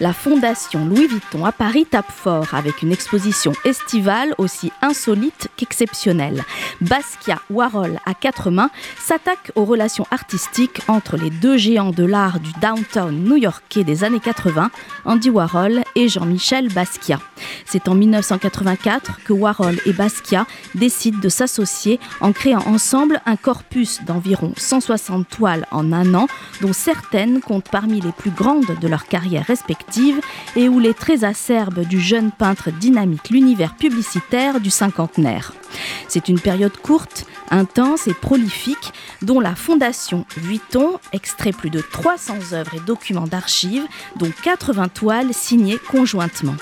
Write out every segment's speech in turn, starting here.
La fondation Louis Vuitton à Paris tape fort avec une exposition estivale aussi insolite qu'exceptionnelle. Basquiat Warhol à quatre mains s'attaque aux relations artistiques entre les deux géants de l'art du downtown new-yorkais des années 80, Andy Warhol et Jean-Michel Basquiat. C'est en 1984 que Warhol et Basquiat décident de s'associer en créant ensemble un corpus d'environ 160 toiles en un an, dont certaines comptent parmi les plus grandes de leur carrière respective et où les traits acerbes du jeune peintre dynamitent l'univers publicitaire du cinquantenaire. C'est une période courte, intense et prolifique dont la Fondation Vuitton extrait plus de 300 œuvres et documents d'archives, dont 80 toiles signées conjointement.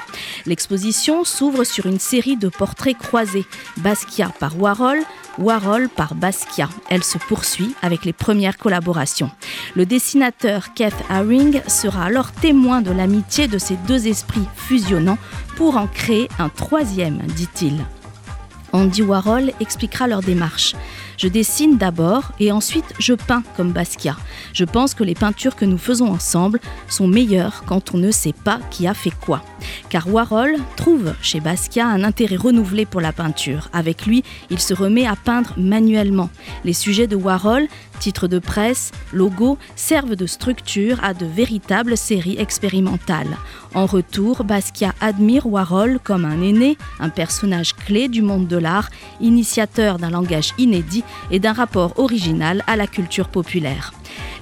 L'exposition s'ouvre sur une série de portraits croisés, Basquiat par Warhol, Warhol par Basquiat. Elle se poursuit avec les premières collaborations. Le dessinateur Keith Haring sera alors témoin de de ces deux esprits fusionnant pour en créer un troisième, dit-il. Andy Warhol expliquera leur démarche. Je dessine d'abord et ensuite je peins comme Basquiat. Je pense que les peintures que nous faisons ensemble sont meilleures quand on ne sait pas qui a fait quoi. Car Warhol trouve chez Basquiat un intérêt renouvelé pour la peinture. Avec lui, il se remet à peindre manuellement. Les sujets de Warhol, titres de presse, logos, servent de structure à de véritables séries expérimentales. En retour, Basquiat admire Warhol comme un aîné, un personnage clé du monde de l'art, initiateur d'un langage inédit et d'un rapport original à la culture populaire.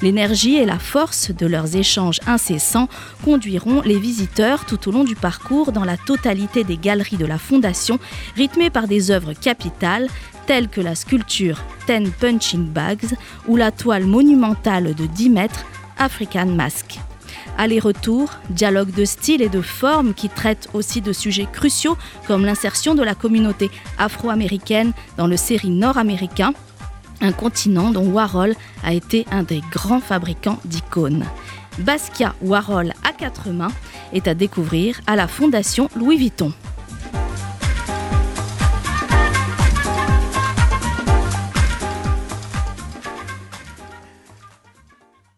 L'énergie et la force de leurs échanges incessants conduiront les visiteurs tout au long du parcours dans la totalité des galeries de la Fondation, rythmées par des œuvres capitales telles que la sculpture Ten Punching Bags ou la toile monumentale de 10 mètres African Mask. Aller-retour, dialogue de style et de forme qui traitent aussi de sujets cruciaux comme l'insertion de la communauté afro-américaine dans le série nord-américain, un continent dont Warhol a été un des grands fabricants d'icônes. Basquiat Warhol à quatre mains est à découvrir à la Fondation Louis Vuitton.